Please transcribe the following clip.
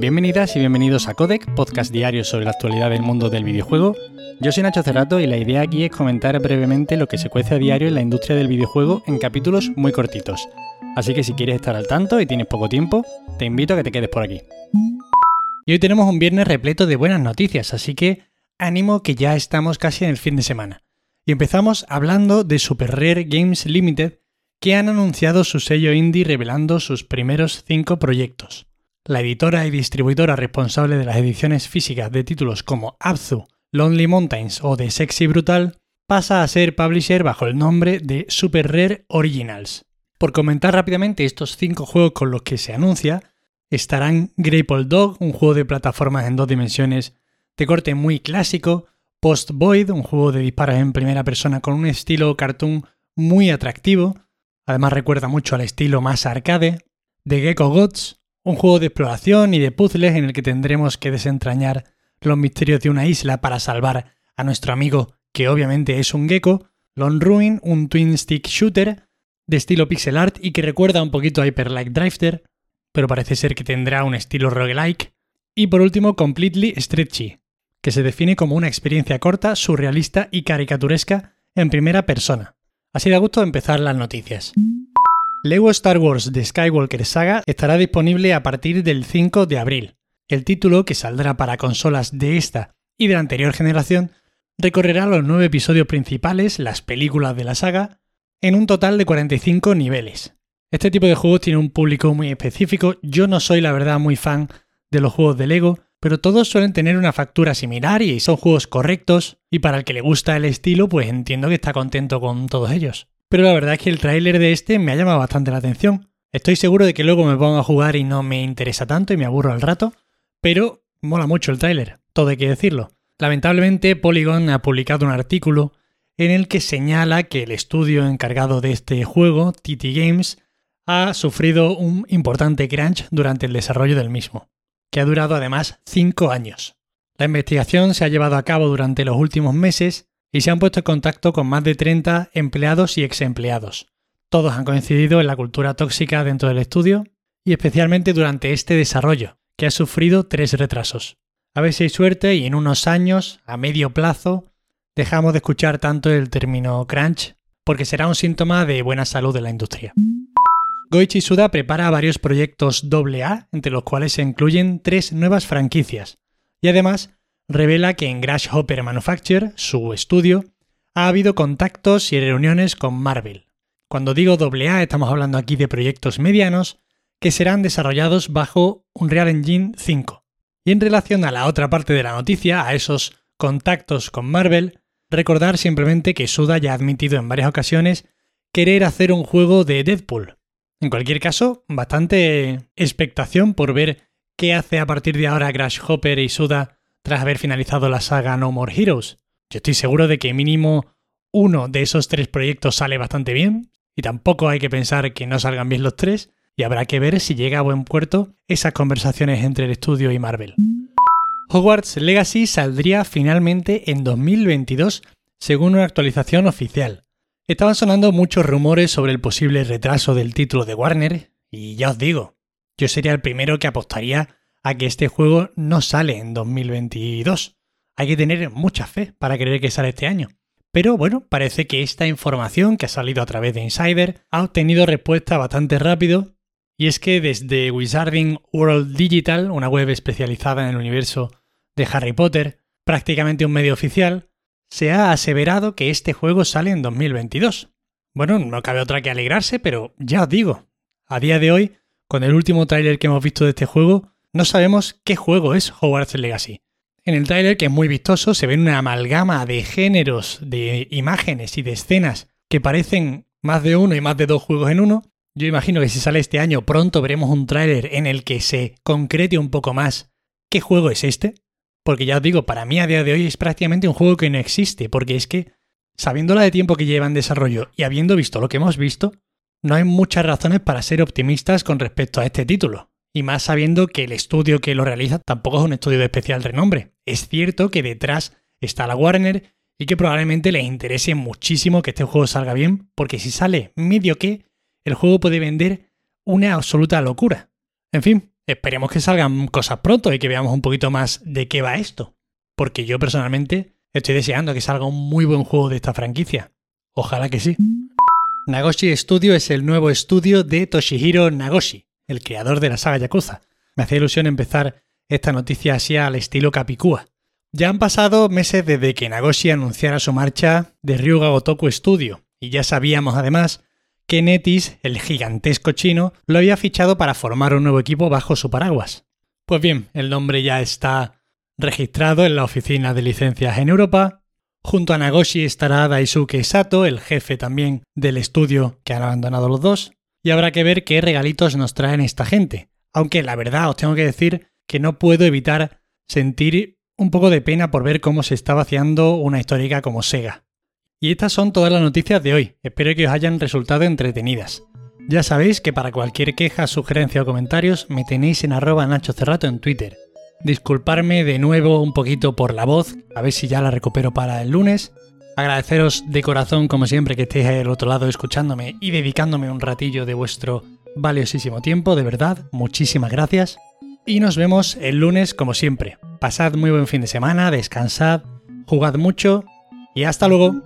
Bienvenidas y bienvenidos a Codec, podcast diario sobre la actualidad del mundo del videojuego. Yo soy Nacho Cerrato y la idea aquí es comentar brevemente lo que se cuece a diario en la industria del videojuego en capítulos muy cortitos. Así que si quieres estar al tanto y tienes poco tiempo, te invito a que te quedes por aquí. Y hoy tenemos un viernes repleto de buenas noticias, así que ánimo que ya estamos casi en el fin de semana. Y empezamos hablando de Super Rare Games Limited, que han anunciado su sello indie revelando sus primeros cinco proyectos. La editora y distribuidora responsable de las ediciones físicas de títulos como Abzu, Lonely Mountains o The Sexy Brutal pasa a ser publisher bajo el nombre de Super Rare Originals. Por comentar rápidamente estos cinco juegos con los que se anuncia, estarán Grapple Dog, un juego de plataformas en dos dimensiones de corte muy clásico, Post Void, un juego de disparos en primera persona con un estilo cartoon muy atractivo, además recuerda mucho al estilo más arcade, The Gecko Gods, un juego de exploración y de puzzles en el que tendremos que desentrañar los misterios de una isla para salvar a nuestro amigo, que obviamente es un gecko, Lone Ruin, un twin stick shooter, de estilo pixel art y que recuerda un poquito a Hyper Light Drifter, pero parece ser que tendrá un estilo roguelike. Y por último, Completely Stretchy, que se define como una experiencia corta, surrealista y caricaturesca en primera persona. Así da gusto empezar las noticias. Lego Star Wars The Skywalker Saga estará disponible a partir del 5 de abril. El título, que saldrá para consolas de esta y de la anterior generación, recorrerá los nueve episodios principales, las películas de la saga, en un total de 45 niveles. Este tipo de juegos tiene un público muy específico, yo no soy la verdad muy fan de los juegos de Lego, pero todos suelen tener una factura similar y son juegos correctos, y para el que le gusta el estilo, pues entiendo que está contento con todos ellos. Pero la verdad es que el tráiler de este me ha llamado bastante la atención. Estoy seguro de que luego me pongo a jugar y no me interesa tanto y me aburro al rato, pero mola mucho el tráiler, todo hay que decirlo. Lamentablemente, Polygon ha publicado un artículo en el que señala que el estudio encargado de este juego, TT Games, ha sufrido un importante crunch durante el desarrollo del mismo, que ha durado además 5 años. La investigación se ha llevado a cabo durante los últimos meses y se han puesto en contacto con más de 30 empleados y ex empleados. Todos han coincidido en la cultura tóxica dentro del estudio y especialmente durante este desarrollo, que ha sufrido tres retrasos. A ver si hay suerte y en unos años, a medio plazo, dejamos de escuchar tanto el término crunch, porque será un síntoma de buena salud de la industria. Goichi Suda prepara varios proyectos AA, entre los cuales se incluyen tres nuevas franquicias, y además revela que en Grasshopper Manufacture, su estudio, ha habido contactos y reuniones con Marvel. Cuando digo AA estamos hablando aquí de proyectos medianos que serán desarrollados bajo Unreal Engine 5. Y en relación a la otra parte de la noticia, a esos contactos con Marvel, Recordar simplemente que Suda ya ha admitido en varias ocasiones querer hacer un juego de Deadpool. En cualquier caso, bastante expectación por ver qué hace a partir de ahora Grasshopper y Suda tras haber finalizado la saga No More Heroes. Yo estoy seguro de que mínimo uno de esos tres proyectos sale bastante bien, y tampoco hay que pensar que no salgan bien los tres, y habrá que ver si llega a buen puerto esas conversaciones entre el estudio y Marvel. Hogwarts Legacy saldría finalmente en 2022, según una actualización oficial. Estaban sonando muchos rumores sobre el posible retraso del título de Warner, y ya os digo, yo sería el primero que apostaría a que este juego no sale en 2022. Hay que tener mucha fe para creer que sale este año. Pero bueno, parece que esta información que ha salido a través de Insider ha obtenido respuesta bastante rápido, y es que desde Wizarding World Digital, una web especializada en el universo de Harry Potter, prácticamente un medio oficial, se ha aseverado que este juego sale en 2022. Bueno, no cabe otra que alegrarse, pero ya os digo, a día de hoy, con el último tráiler que hemos visto de este juego, no sabemos qué juego es Hogwarts Legacy. En el tráiler, que es muy vistoso, se ve una amalgama de géneros, de imágenes y de escenas que parecen más de uno y más de dos juegos en uno. Yo imagino que si sale este año pronto veremos un tráiler en el que se concrete un poco más qué juego es este. Porque ya os digo, para mí a día de hoy es prácticamente un juego que no existe, porque es que, sabiendo la de tiempo que lleva en desarrollo y habiendo visto lo que hemos visto, no hay muchas razones para ser optimistas con respecto a este título. Y más sabiendo que el estudio que lo realiza tampoco es un estudio de especial renombre. Es cierto que detrás está la Warner y que probablemente les interese muchísimo que este juego salga bien, porque si sale medio que, el juego puede vender una absoluta locura. En fin, esperemos que salgan cosas pronto y que veamos un poquito más de qué va esto. Porque yo personalmente estoy deseando que salga un muy buen juego de esta franquicia. Ojalá que sí. Nagoshi Studio es el nuevo estudio de Toshihiro Nagoshi, el creador de la saga Yakuza. Me hacía ilusión empezar esta noticia así al estilo Capicúa. Ya han pasado meses desde que Nagoshi anunciara su marcha de Ryuga Gotoku Studio, y ya sabíamos además que Netis, el gigantesco chino, lo había fichado para formar un nuevo equipo bajo su paraguas. Pues bien, el nombre ya está registrado en la oficina de licencias en Europa. Junto a Nagoshi estará Daisuke Sato, el jefe también del estudio que han abandonado los dos. Y habrá que ver qué regalitos nos traen esta gente. Aunque la verdad os tengo que decir que no puedo evitar sentir un poco de pena por ver cómo se está vaciando una histórica como Sega. Y estas son todas las noticias de hoy. Espero que os hayan resultado entretenidas. Ya sabéis que para cualquier queja, sugerencia o comentarios me tenéis en arroba Nacho Cerrato en Twitter. Disculparme de nuevo un poquito por la voz, a ver si ya la recupero para el lunes. Agradeceros de corazón, como siempre, que estéis al otro lado escuchándome y dedicándome un ratillo de vuestro valiosísimo tiempo, de verdad, muchísimas gracias. Y nos vemos el lunes, como siempre. Pasad muy buen fin de semana, descansad, jugad mucho y hasta luego.